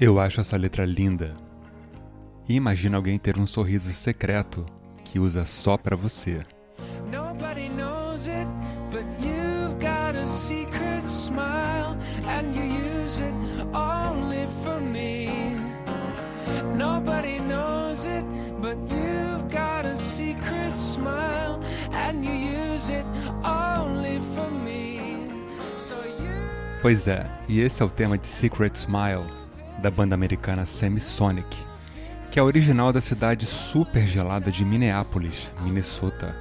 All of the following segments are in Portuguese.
Eu acho essa letra linda. E imagina alguém ter um sorriso secreto que usa só para você. Nobody knows it, but you've got a secret smile and you use it only for me. Nobody knows it, but you've got a secret smile and you use it only for me. So you... Pois é, e esse é o tema de Secret Smile da banda americana Semisonic, que é original da cidade super gelada de Minneapolis, Minnesota,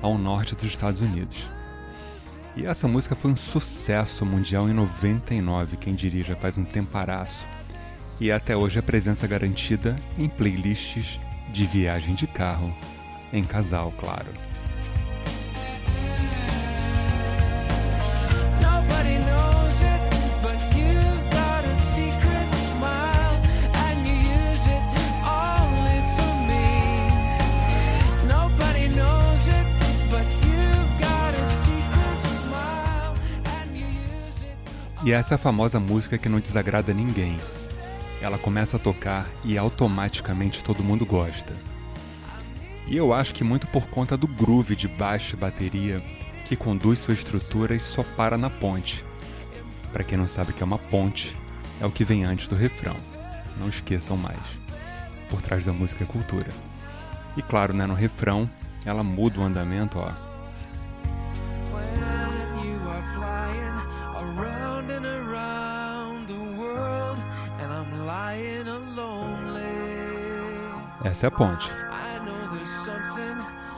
ao norte dos Estados Unidos. E essa música foi um sucesso mundial em 99, quem dirige faz um temparaço, e até hoje é presença garantida em playlists de viagem de carro, em casal, claro. E essa é a famosa música que não desagrada ninguém. Ela começa a tocar e automaticamente todo mundo gosta. E eu acho que muito por conta do groove de baixo e bateria que conduz sua estrutura e só para na ponte. Para quem não sabe o que é uma ponte, é o que vem antes do refrão. Não esqueçam mais. Por trás da música é cultura. E claro, né, no refrão, ela muda o andamento, ó Essa é a ponte.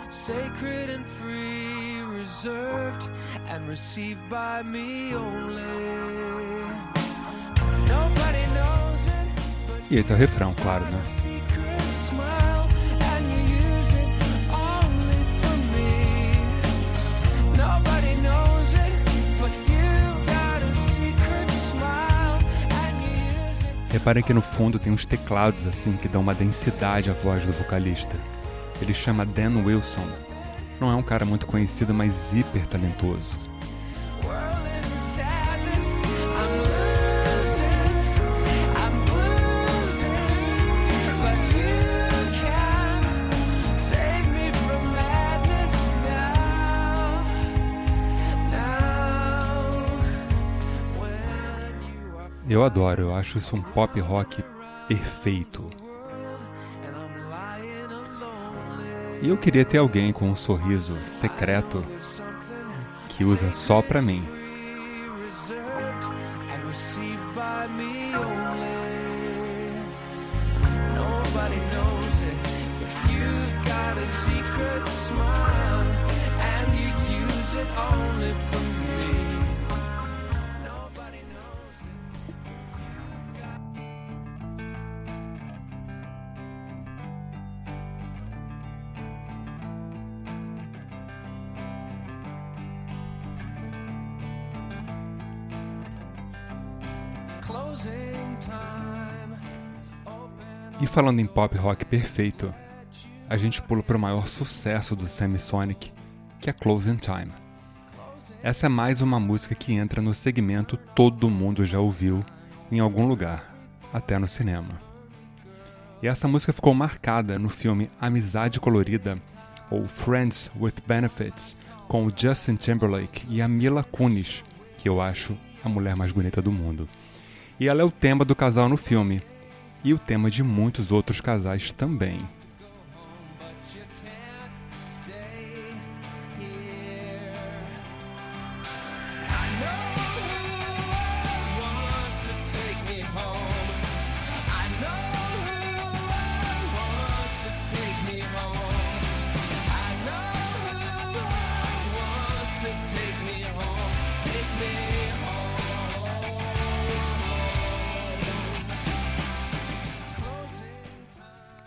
Sacred and free, reserved and received by me only. E esse é o refrão, claro, né? Reparem que no fundo tem uns teclados assim que dão uma densidade à voz do vocalista. Ele chama Dan Wilson. Não é um cara muito conhecido, mas hiper talentoso. Eu adoro, eu acho isso um pop rock perfeito. E eu queria ter alguém com um sorriso secreto que usa só pra mim. only for E falando em pop rock perfeito, a gente pula para o maior sucesso do Semisonic, que é Closing Time. Essa é mais uma música que entra no segmento todo mundo já ouviu em algum lugar, até no cinema. E essa música ficou marcada no filme Amizade Colorida, ou Friends with Benefits, com o Justin Timberlake e a Mila Kunis, que eu acho a mulher mais bonita do mundo. E ela é o tema do casal no filme, e o tema de muitos outros casais também.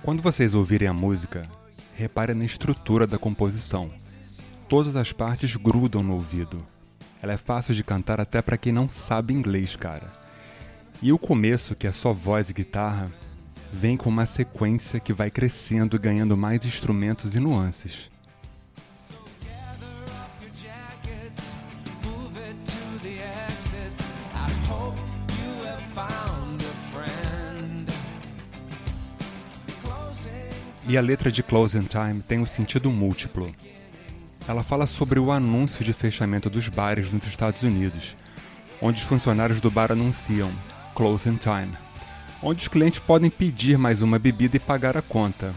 Quando vocês ouvirem a música, reparem na estrutura da composição. Todas as partes grudam no ouvido. Ela é fácil de cantar até para quem não sabe inglês, cara. E o começo, que é só voz e guitarra, vem com uma sequência que vai crescendo e ganhando mais instrumentos e nuances. E a letra de Closing Time tem um sentido múltiplo. Ela fala sobre o anúncio de fechamento dos bares nos Estados Unidos, onde os funcionários do bar anunciam Closing Time, onde os clientes podem pedir mais uma bebida e pagar a conta.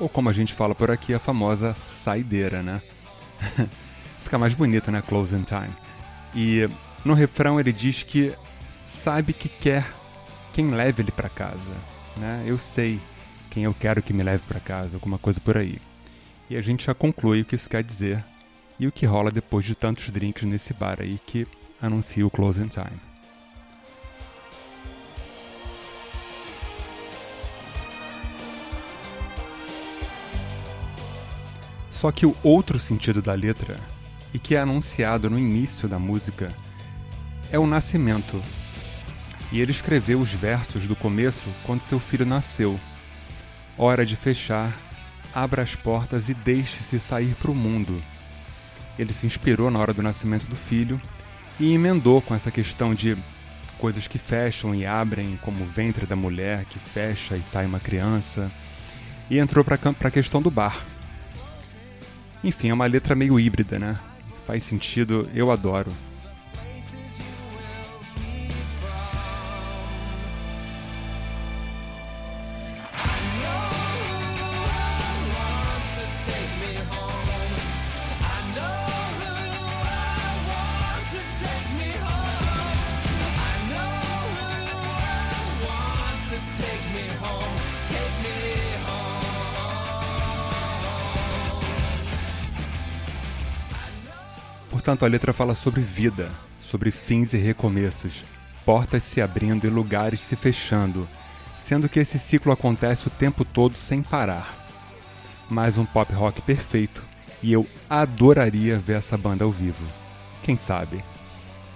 Ou como a gente fala por aqui, a famosa saideira, né? Fica mais bonito, né? Closing Time. E no refrão ele diz que sabe que quer quem leve ele para casa, né? Eu sei quem eu quero que me leve para casa, alguma coisa por aí. E a gente já conclui o que isso quer dizer e o que rola depois de tantos drinks nesse bar aí que anuncia o closing time. Só que o outro sentido da letra, e que é anunciado no início da música, é o nascimento. E ele escreveu os versos do começo quando seu filho nasceu. Hora de fechar, abra as portas e deixe-se sair para o mundo. Ele se inspirou na hora do nascimento do filho e emendou com essa questão de coisas que fecham e abrem, como o ventre da mulher que fecha e sai uma criança, e entrou para a questão do bar. Enfim, é uma letra meio híbrida, né? Faz sentido, eu adoro. Portanto, a letra fala sobre vida, sobre fins e recomeços, portas se abrindo e lugares se fechando, sendo que esse ciclo acontece o tempo todo sem parar. Mais um pop rock perfeito, e eu adoraria ver essa banda ao vivo. Quem sabe?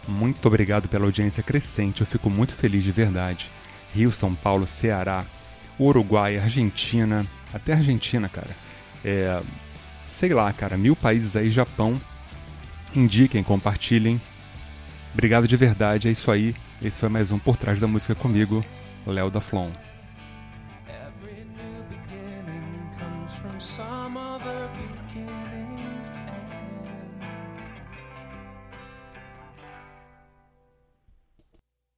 Muito obrigado pela audiência crescente, eu fico muito feliz de verdade. Rio, São Paulo, Ceará, Uruguai, Argentina, até Argentina, cara. É, sei lá, cara, mil países aí, Japão, indiquem, compartilhem. Obrigado de verdade, é isso aí. Esse foi mais um Por Trás da Música comigo, Léo da Flon.